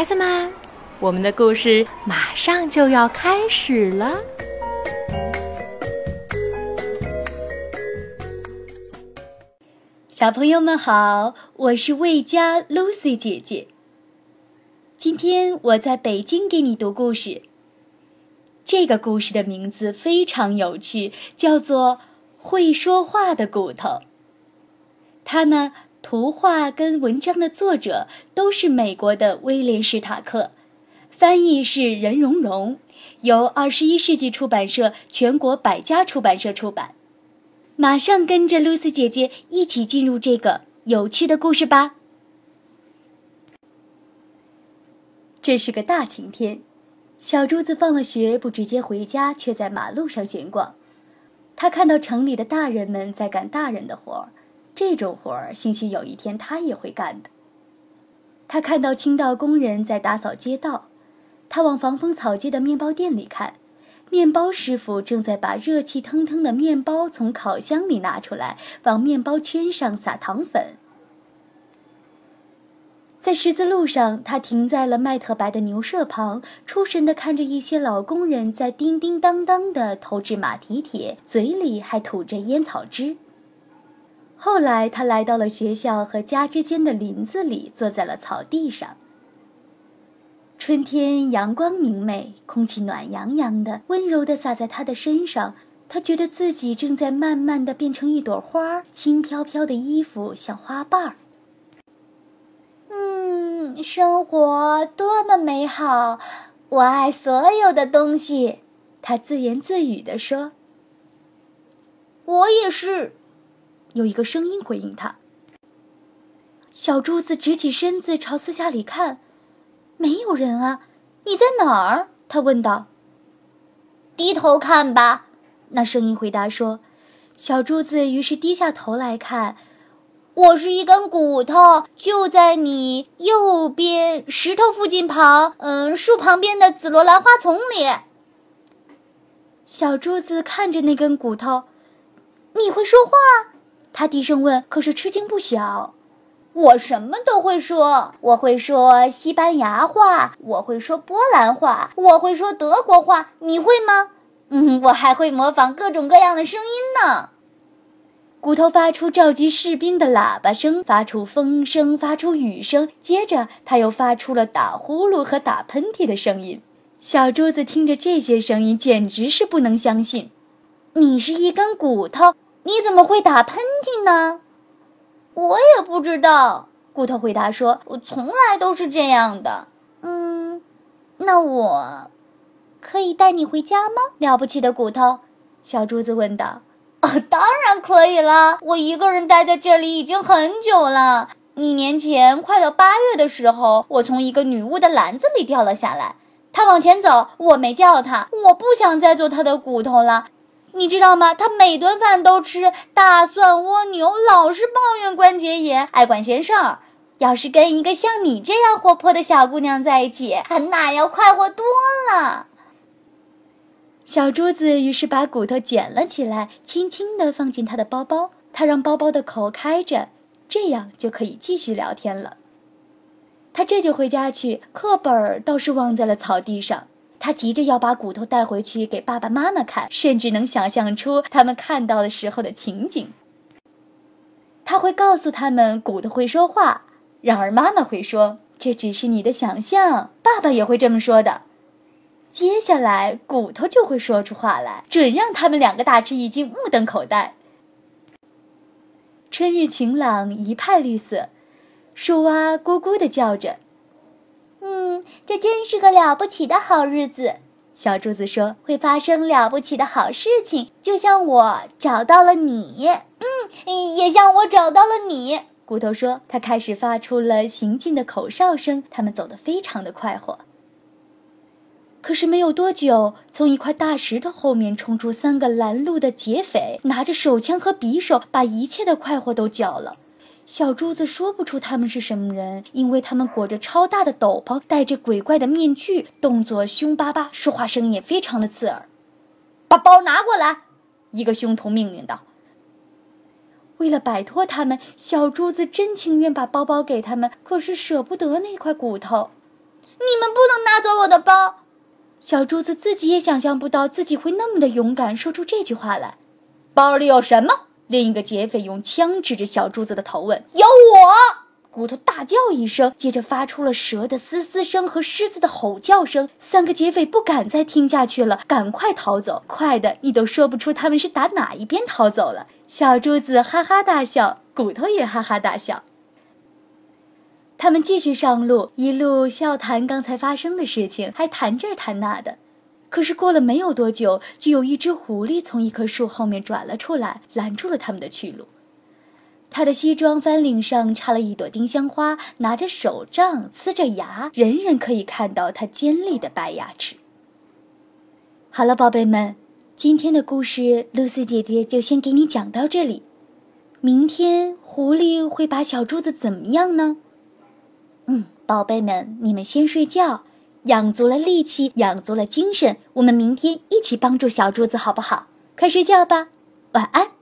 孩子们，我们的故事马上就要开始了。小朋友们好，我是魏佳 Lucy 姐姐。今天我在北京给你读故事。这个故事的名字非常有趣，叫做《会说话的骨头》。它呢，图画跟文章的作者都是美国的威廉·史塔克，翻译是任蓉蓉，由二十一世纪出版社全国百家出版社出版。马上跟着露丝姐姐一起进入这个有趣的故事吧。这是个大晴天，小珠子放了学不直接回家，却在马路上闲逛。他看到城里的大人们在干大人的活儿，这种活儿兴许有一天他也会干的。他看到清道工人在打扫街道，他往防风草街的面包店里看。面包师傅正在把热气腾腾的面包从烤箱里拿出来，往面包圈上撒糖粉。在十字路上，他停在了麦特白的牛舍旁，出神地看着一些老工人在叮叮当当地投掷马蹄铁，嘴里还吐着烟草汁。后来，他来到了学校和家之间的林子里，坐在了草地上。春天阳光明媚，空气暖洋洋的，温柔地洒在他的身上。他觉得自己正在慢慢地变成一朵花，轻飘飘的衣服像花瓣儿。嗯，生活多么美好！我爱所有的东西。他自言自语地说：“我也是。”有一个声音回应他。小珠子直起身子，朝四下里看。没有人啊，你在哪儿？他问道。低头看吧，那声音回答说。小珠子于是低下头来看，我是一根骨头，就在你右边石头附近旁，嗯，树旁边的紫罗兰花丛里。小珠子看着那根骨头，你会说话？他低声问，可是吃惊不小。我什么都会说，我会说西班牙话，我会说波兰话，我会说德国话，你会吗？嗯，我还会模仿各种各样的声音呢。骨头发出召集士兵的喇叭声，发出风声，发出雨声，接着他又发出了打呼噜和打喷嚏的声音。小珠子听着这些声音，简直是不能相信。你是一根骨头，你怎么会打喷嚏呢？我也不知道，骨头回答说：“我从来都是这样的。”嗯，那我可以带你回家吗？了不起的骨头，小珠子问道。“哦，当然可以了。我一个人待在这里已经很久了。一年前，快到八月的时候，我从一个女巫的篮子里掉了下来。她往前走，我没叫她。我不想再做她的骨头了。”你知道吗？他每顿饭都吃大蒜蜗牛，老是抱怨关节炎，爱管闲事儿。要是跟一个像你这样活泼的小姑娘在一起，那要快活多了。小珠子于是把骨头捡了起来，轻轻地放进他的包包。他让包包的口开着，这样就可以继续聊天了。他这就回家去，课本倒是忘在了草地上。他急着要把骨头带回去给爸爸妈妈看，甚至能想象出他们看到的时候的情景。他会告诉他们骨头会说话，然而妈妈会说这只是你的想象，爸爸也会这么说的。接下来骨头就会说出话来，准让他们两个大吃一惊，目瞪口呆。春日晴朗，一派绿色，树蛙咕咕地叫着。这真是个了不起的好日子。小柱子说：“会发生了不起的好事情，就像我找到了你，嗯，也像我找到了你。”骨头说：“他开始发出了行进的口哨声。”他们走得非常的快活。可是没有多久，从一块大石头后面冲出三个拦路的劫匪，拿着手枪和匕首，把一切的快活都搅了。小珠子说不出他们是什么人，因为他们裹着超大的斗篷，戴着鬼怪的面具，动作凶巴巴，说话声音也非常的刺耳。把包拿过来，一个凶徒命令道。为了摆脱他们，小珠子真情愿把包包给他们，可是舍不得那块骨头。你们不能拿走我的包！小珠子自己也想象不到自己会那么的勇敢，说出这句话来。包里有什么？另一个劫匪用枪指着小珠子的头问。有我！骨头大叫一声，接着发出了蛇的嘶嘶声和狮子的吼叫声。三个劫匪不敢再听下去了，赶快逃走，快的你都说不出他们是打哪一边逃走了。小珠子哈哈大笑，骨头也哈哈大笑。他们继续上路，一路笑谈刚才发生的事情，还谈这谈那的。可是过了没有多久，就有一只狐狸从一棵树后面转了出来，拦住了他们的去路。他的西装翻领上插了一朵丁香花，拿着手杖，呲着牙，人人可以看到他尖利的白牙齿。好了，宝贝们，今天的故事露丝姐姐就先给你讲到这里。明天狐狸会把小珠子怎么样呢？嗯，宝贝们，你们先睡觉，养足了力气，养足了精神，我们明天一起帮助小柱子，好不好？快睡觉吧，晚安。